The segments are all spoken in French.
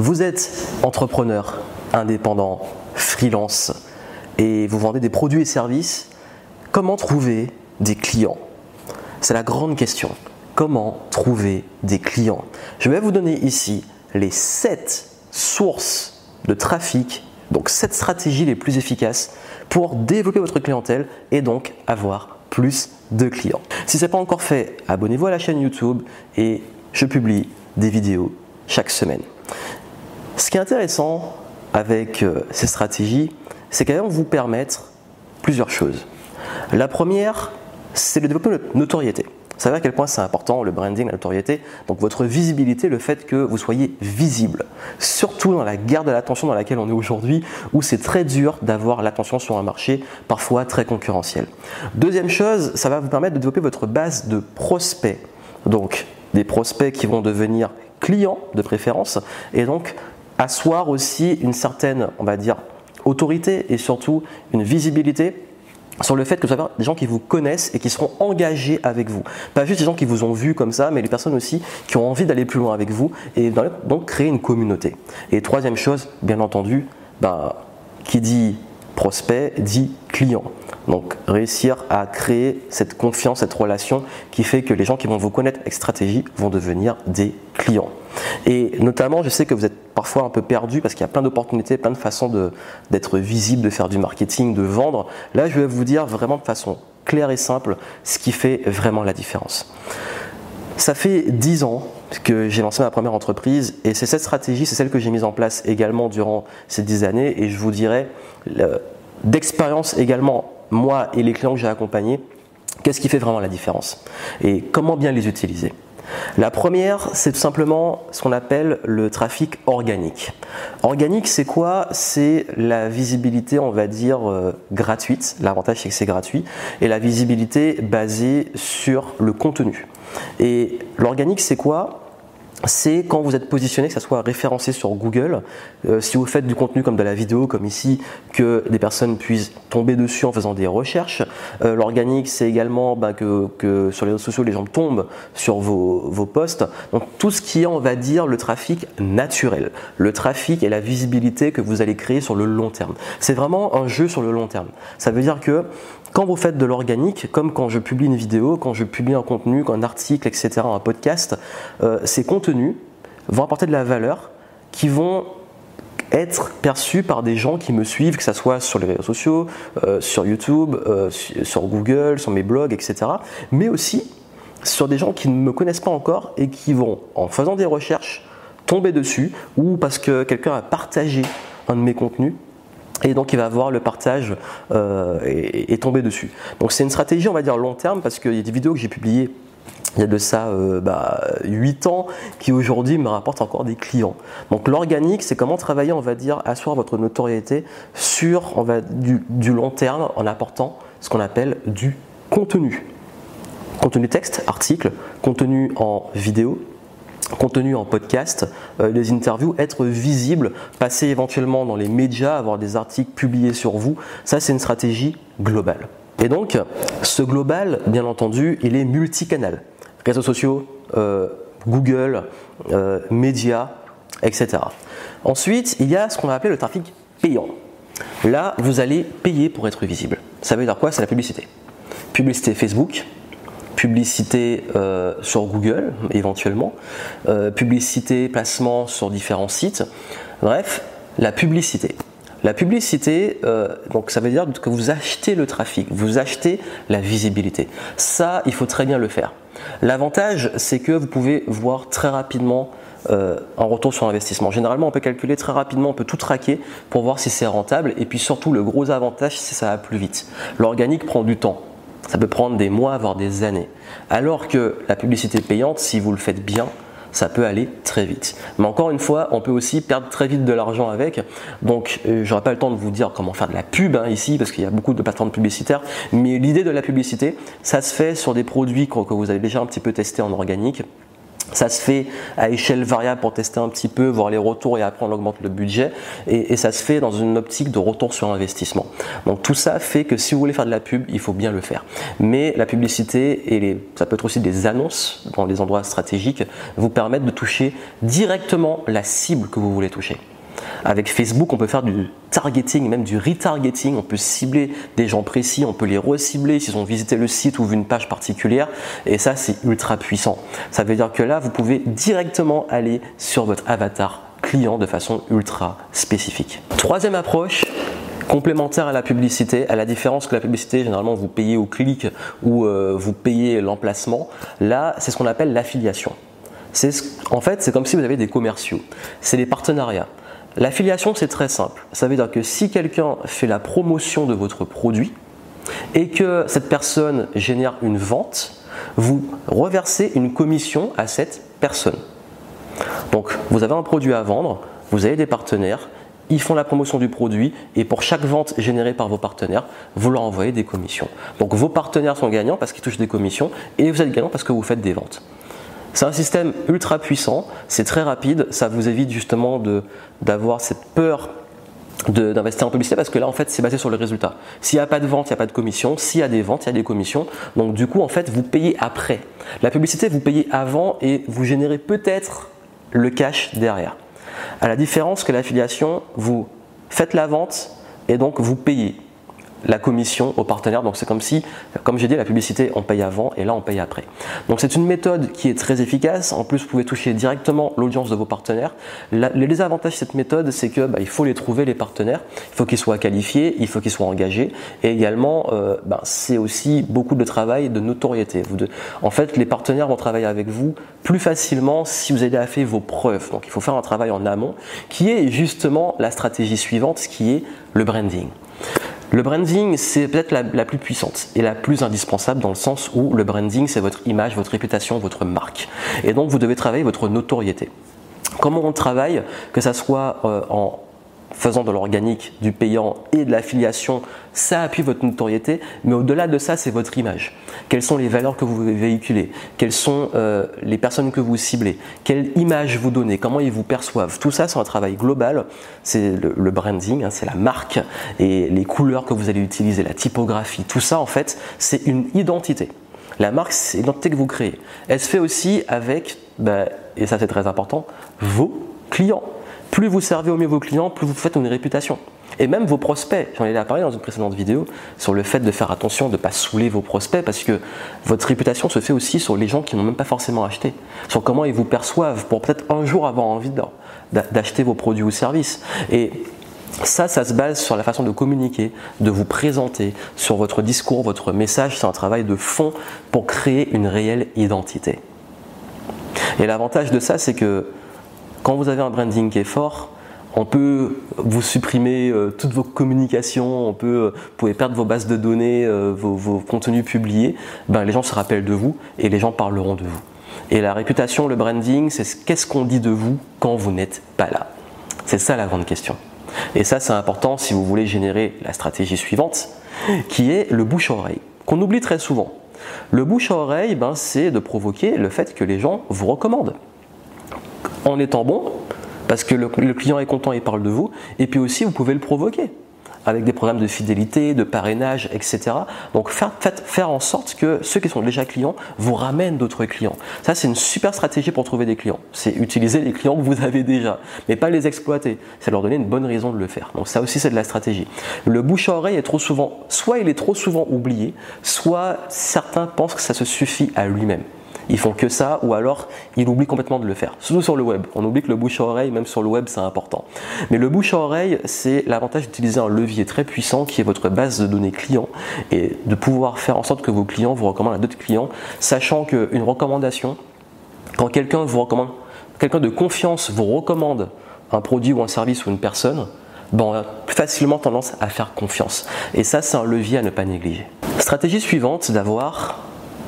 Vous êtes entrepreneur, indépendant, freelance et vous vendez des produits et services. Comment trouver des clients? C'est la grande question. Comment trouver des clients? Je vais vous donner ici les 7 sources de trafic, donc 7 stratégies les plus efficaces pour développer votre clientèle et donc avoir plus de clients. Si ce n'est pas encore fait, abonnez-vous à la chaîne YouTube et je publie des vidéos chaque semaine. Ce qui est intéressant avec euh, ces stratégies, c'est qu'elles vont vous permettre plusieurs choses. La première, c'est le développement de notoriété. Vous savez à quel point c'est important le branding, la notoriété, donc votre visibilité, le fait que vous soyez visible. Surtout dans la guerre de l'attention dans laquelle on est aujourd'hui, où c'est très dur d'avoir l'attention sur un marché parfois très concurrentiel. Deuxième chose, ça va vous permettre de développer votre base de prospects. Donc des prospects qui vont devenir clients de préférence et donc asseoir aussi une certaine, on va dire, autorité et surtout une visibilité sur le fait que vous avez des gens qui vous connaissent et qui seront engagés avec vous. Pas juste des gens qui vous ont vu comme ça, mais les personnes aussi qui ont envie d'aller plus loin avec vous et donc créer une communauté. Et troisième chose, bien entendu, bah, qui dit prospect dit client. Donc réussir à créer cette confiance, cette relation qui fait que les gens qui vont vous connaître avec stratégie vont devenir des clients. Et notamment, je sais que vous êtes parfois un peu perdu parce qu'il y a plein d'opportunités, plein de façons d'être visible, de faire du marketing, de vendre. Là, je vais vous dire vraiment de façon claire et simple ce qui fait vraiment la différence. Ça fait 10 ans que j'ai lancé ma première entreprise et c'est cette stratégie, c'est celle que j'ai mise en place également durant ces 10 années et je vous dirais d'expérience également, moi et les clients que j'ai accompagnés, qu'est-ce qui fait vraiment la différence et comment bien les utiliser? La première, c'est tout simplement ce qu'on appelle le trafic organique. Organique, c'est quoi? C'est la visibilité, on va dire, euh, gratuite. L'avantage, c'est que c'est gratuit. Et la visibilité basée sur le contenu. Et l'organique, c'est quoi? C'est quand vous êtes positionné, que ça soit référencé sur Google, euh, si vous faites du contenu comme de la vidéo, comme ici, que des personnes puissent tomber dessus en faisant des recherches. Euh, l'organique, c'est également bah, que, sur les réseaux sociaux, les gens tombent sur vos, vos posts. Donc tout ce qui est, on va dire, le trafic naturel, le trafic et la visibilité que vous allez créer sur le long terme. C'est vraiment un jeu sur le long terme. Ça veut dire que quand vous faites de l'organique, comme quand je publie une vidéo, quand je publie un contenu, un article, etc., un podcast, euh, ces contenus vont apporter de la valeur qui vont être perçus par des gens qui me suivent, que ce soit sur les réseaux sociaux, euh, sur YouTube, euh, sur Google, sur mes blogs, etc. Mais aussi sur des gens qui ne me connaissent pas encore et qui vont, en faisant des recherches, tomber dessus ou parce que quelqu'un a partagé un de mes contenus et donc il va avoir le partage euh, et, tomber dessus. Donc c'est une stratégie on va dire long terme parce qu'il y a des vidéos que j'ai publiées il y a de ça euh, bah, 8 ans qui aujourd'hui me rapportent encore des clients. Donc l'organique, c'est comment travailler, on va dire, asseoir votre notoriété sur on va, du, du long terme en apportant ce qu'on appelle du contenu. Contenu texte, article, contenu en vidéo, contenu en podcast, euh, des interviews, être visible, passer éventuellement dans les médias, avoir des articles publiés sur vous, ça c'est une stratégie globale. Et donc, ce global, bien entendu, il est multicanal. Réseaux sociaux, euh, Google, euh, médias, etc. Ensuite, il y a ce qu'on va appeler le trafic payant. Là, vous allez payer pour être visible. Ça veut dire quoi? C'est la publicité. Publicité Facebook, publicité euh, sur Google éventuellement, euh, publicité, placement sur différents sites. Bref, la publicité. La publicité, euh, donc ça veut dire que vous achetez le trafic, vous achetez la visibilité. Ça, il faut très bien le faire. L'avantage, c'est que vous pouvez voir très rapidement un retour sur investissement. Généralement, on peut calculer très rapidement, on peut tout traquer pour voir si c'est rentable. Et puis surtout, le gros avantage, c'est que ça va plus vite. L'organique prend du temps. Ça peut prendre des mois, voire des années. Alors que la publicité payante, si vous le faites bien, ça peut aller très vite. Mais encore une fois, on peut aussi perdre très vite de l'argent avec. Donc, euh, je n'aurai pas le temps de vous dire comment faire de la pub hein, ici, parce qu'il y a beaucoup de plateformes publicitaires. Mais l'idée de la publicité, ça se fait sur des produits que vous avez déjà un petit peu testés en organique Ça se fait à échelle variable pour tester un petit peu, voir les retours et après on augmente le budget. Et, ça se fait dans une optique de retour sur investissement. Donc tout ça fait que si vous voulez faire de la pub, il faut bien le faire. Mais la publicité et les, ça peut être aussi des annonces dans des endroits stratégiques vous permettent de toucher directement la cible que vous voulez toucher. Avec Facebook, on peut faire du targeting, même du retargeting. On peut cibler des gens précis, on peut les recibler s'ils ont visité le site ou vu une page particulière. Et ça, c'est ultra puissant. Ça veut dire que là, vous pouvez directement aller sur votre avatar client de façon ultra spécifique. Troisième approche, complémentaire à la publicité, à la différence que la publicité, généralement, vous payez au clic ou euh, vous payez l'emplacement. Là, c'est ce qu'on appelle l'affiliation. En fait, c'est comme si vous avez des commerciaux. C'est les partenariats. L'affiliation, c'est très simple. Ça veut dire que si quelqu'un fait la promotion de votre produit et que cette personne génère une vente, vous reversez une commission à cette personne. Donc, vous avez un produit à vendre, vous avez des partenaires, ils font la promotion du produit et pour chaque vente générée par vos partenaires, vous leur envoyez des commissions. Donc, vos partenaires sont gagnants parce qu'ils touchent des commissions et vous êtes gagnant parce que vous faites des ventes. C'est un système ultra puissant, c'est très rapide, ça vous évite justement d'avoir cette peur d'investir en publicité parce que là en fait c'est basé sur le résultat. S'il n'y a pas de vente, il n'y a pas de commission. S'il y a des ventes, il y a des commissions. Donc du coup en fait vous payez après. La publicité vous payez avant et vous générez peut-être le cash derrière. À la différence que l'affiliation, vous faites la vente et donc vous payez la commission aux partenaires. Donc c'est comme si, comme j'ai dit, la publicité, on paye avant et là on paye après. Donc c'est une méthode qui est très efficace. En plus, vous pouvez toucher directement l'audience de vos partenaires. les désavantages de cette méthode, c'est que bah, il faut les trouver les partenaires. Il faut qu'ils soient qualifiés, il faut qu'ils soient engagés. Et également, euh, bah, c'est aussi beaucoup de travail de notoriété. en fait, les partenaires vont travailler avec vous plus facilement si vous avez fait vos preuves. Donc il faut faire un travail en amont qui est justement la stratégie suivante, qui est le branding. Le branding, c'est peut-être la, plus puissante et la plus indispensable dans le sens où le branding, c'est votre image, votre réputation, votre marque. Et donc, vous devez travailler votre notoriété. Comment on travaille, que ça soit euh, en faisant de l'organique, du payant et de l'affiliation, ça appuie votre notoriété, mais au-delà de ça, c'est votre image. Quelles sont les valeurs que vous véhiculez? Quelles sont euh, les personnes que vous ciblez? Quelle image vous donnez? Comment ils vous perçoivent? Tout ça, c'est un travail global. C'est le, branding, hein, c'est la marque et les couleurs que vous allez utiliser, la typographie. Tout ça, en fait, c'est une identité. La marque, c'est l'identité que vous créez. Elle se fait aussi avec, bah, et ça c'est très important, vos clients. Plus vous servez au mieux vos clients, plus vous faites une réputation. Et même vos prospects, j'en ai parlé dans une précédente vidéo, sur le fait de faire attention de ne pas saouler vos prospects, parce que votre réputation se fait aussi sur les gens qui n'ont même pas forcément acheté, sur comment ils vous perçoivent, pour peut-être un jour avoir envie d'acheter vos produits ou services. Et ça, ça se base sur la façon de communiquer, de vous présenter, sur votre discours, votre message. C'est un travail de fond pour créer une réelle identité. Et l'avantage de ça, c'est que quand vous avez un branding qui est fort, on peut vous supprimer euh, toutes vos communications, on peut, euh, vous pouvez perdre vos bases de données, euh, vos, contenus publiés. Ben, les gens se rappellent de vous et les gens parleront de vous. Et la réputation, le branding, c'est qu'est-ce qu'on dit de vous quand vous n'êtes pas là? C'est ça la grande question. Et ça, c'est important si vous voulez générer la stratégie suivante, qui est le bouche-oreille, qu'on oublie très souvent. Le bouche-oreille, ben, c'est de provoquer le fait que les gens vous recommandent en étant bon, parce que le, client est content et parle de vous, et puis aussi vous pouvez le provoquer avec des programmes de fidélité, de parrainage, etc. Donc faites, faire en sorte que ceux qui sont déjà clients vous ramènent d'autres clients. Ça, c'est une super stratégie pour trouver des clients. C'est utiliser les clients que vous avez déjà, mais pas les exploiter. C'est leur donner une bonne raison de le faire. Donc ça aussi, c'est de la stratégie. Le bouche à oreille est trop souvent, soit il est trop souvent oublié, soit certains pensent que ça se suffit à lui-même ils font que ça, ou alors ils oublient complètement de le faire. Surtout sur le web. On oublie que le bouche à oreille, même sur le web, c'est important. Mais le bouche à oreille, c'est l'avantage d'utiliser un levier très puissant qui est votre base de données client et de pouvoir faire en sorte que vos clients vous recommandent à d'autres clients, sachant qu'une recommandation, quand quelqu'un vous recommande, quelqu'un de confiance vous recommande un produit ou un service ou une personne, ben on a facilement tendance à faire confiance. Et ça, c'est un levier à ne pas négliger. Stratégie suivante, d'avoir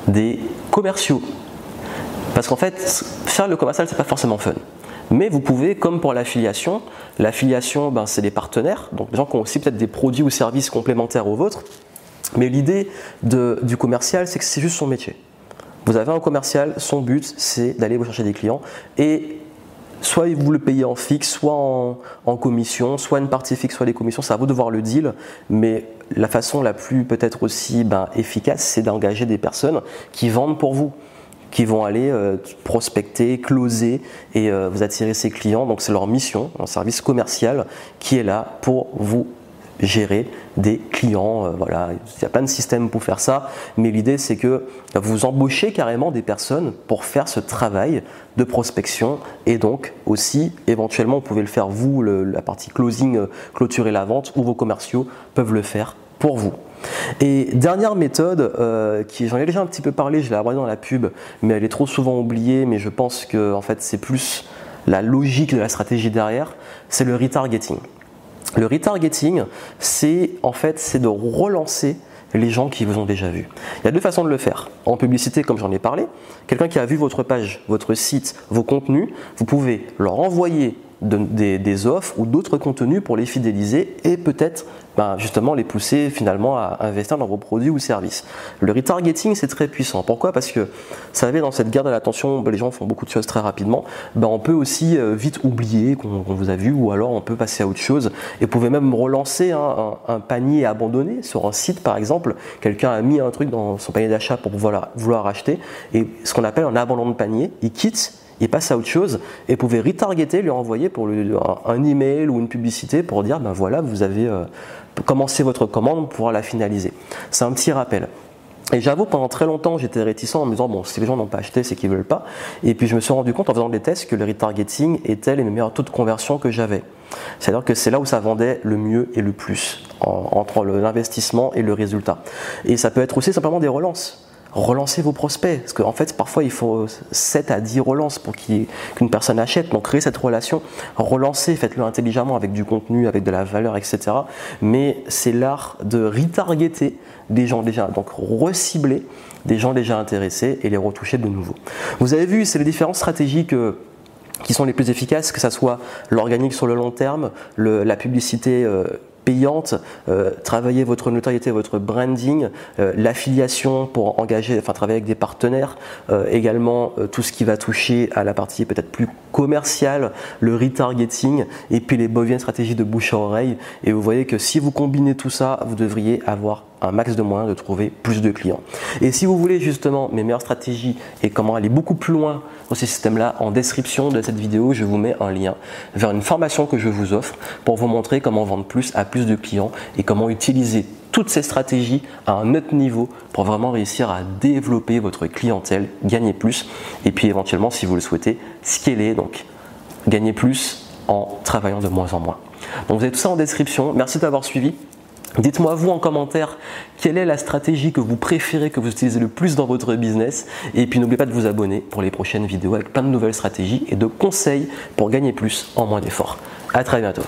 des commerciaux parce qu'en fait, faire le commercial, c'est pas forcément fun. Mais vous pouvez, comme pour l'affiliation, l'affiliation, ben, c'est des partenaires, donc des gens qui ont aussi peut-être des produits ou services complémentaires aux vôtres. Mais l'idée du commercial, c'est que c'est juste son métier. Vous avez un commercial, son but c'est d'aller vous chercher des clients et soit vous le payez en fixe, soit en, commission, soit une partie fixe, soit des commissions, c'est à vous de voir le deal, mais la façon la plus peut-être aussi ben, efficace, c'est d'engager des personnes qui vendent pour vous qui vont aller euh, prospecter, closer et euh, vous attirer ces clients. Donc c'est leur mission, un service commercial qui est là pour vous gérer des clients. Euh, voilà, il y a plein de systèmes pour faire ça, mais l'idée c'est que vous embauchez carrément des personnes pour faire ce travail de prospection et donc aussi éventuellement vous pouvez le faire vous, la partie closing, clôturer la vente, ou vos commerciaux peuvent le faire pour vous. Et dernière méthode, euh, qui j'en ai déjà un petit peu parlé, je l'ai abordé dans la pub, mais elle est trop souvent oubliée, mais je pense que en fait c'est plus la logique de la stratégie derrière, c'est le retargeting. Le retargeting, c'est en fait c'est de relancer les gens qui vous ont déjà vu. Il y a deux façons de le faire. En publicité, comme j'en ai parlé, quelqu'un qui a vu votre page, votre site, vos contenus, vous pouvez leur envoyer des, offres ou d'autres contenus pour les fidéliser et peut-être ben, justement les pousser finalement à investir dans vos produits ou services. Le retargeting c'est très puissant. Pourquoi? Parce que, vous savez, dans cette guerre de l'attention, ben, les gens font beaucoup de choses très rapidement. Ben, on peut aussi euh, vite oublier qu'on vous a vu ou alors on peut passer à autre chose et vous pouvez même relancer un, panier abandonné sur un site par exemple. Quelqu'un a mis un truc dans son panier d'achat pour vouloir, vouloir acheter et ce qu'on appelle un abandon de panier, il quitte il passe à autre chose et pouvez retargeter, lui envoyer pour un email ou une publicité pour dire ben voilà, vous avez euh, commencé votre commande pour la finaliser. C'est un petit rappel. Et j'avoue, pendant très longtemps, j'étais réticent en me disant, bon, si les gens n'ont pas acheté, c'est qu'ils veulent pas. Et puis je me suis rendu compte en faisant des tests que le retargeting était les meilleurs taux de conversion que j'avais. C'est-à-dire que c'est là où ça vendait le mieux et le plus, entre l'investissement et le résultat. Et ça peut être aussi simplement des relances relancez vos prospects. Parce qu'en fait, parfois, il faut 7 à 10 relances pour qu'une personne achète. Donc, créez cette relation, relancez, faites-le intelligemment avec du contenu, avec de la valeur, etc. Mais c'est l'art de retargeter des gens déjà, donc recibler des gens déjà intéressés et les retoucher de nouveau. Vous avez vu, c'est les différentes stratégies qui sont les plus efficaces, que ce soit l'organique sur le long terme, la publicité euh, payante, euh, travailler votre notoriété, votre branding, euh, l'affiliation pour engager, enfin travailler avec des partenaires, euh, également tout ce qui va toucher à la partie peut-être plus commerciale, le retargeting et puis les boviennes stratégies de bouche à oreille. Et vous voyez que si vous combinez tout ça, vous devriez avoir un max de moyens de trouver plus de clients. Et si vous voulez justement mes meilleures stratégies et comment aller beaucoup plus loin dans ces systèmes-là, en description de cette vidéo, je vous mets un lien vers une formation que je vous offre pour vous montrer comment vendre plus à plus de clients et comment utiliser toutes ces stratégies à un autre niveau pour vraiment réussir à développer votre clientèle, gagner plus et puis éventuellement, si vous le souhaitez, scaler, donc gagner plus en travaillant de moins en moins. Donc vous avez tout ça en description. Merci d'avoir suivi. Dites-moi vous en commentaire quelle est la stratégie que vous préférez, que vous utilisez le plus dans votre business. Et puis n'oubliez pas de vous abonner pour les prochaines vidéos avec plein de nouvelles stratégies et de conseils pour gagner plus en moins d'efforts. A très bientôt.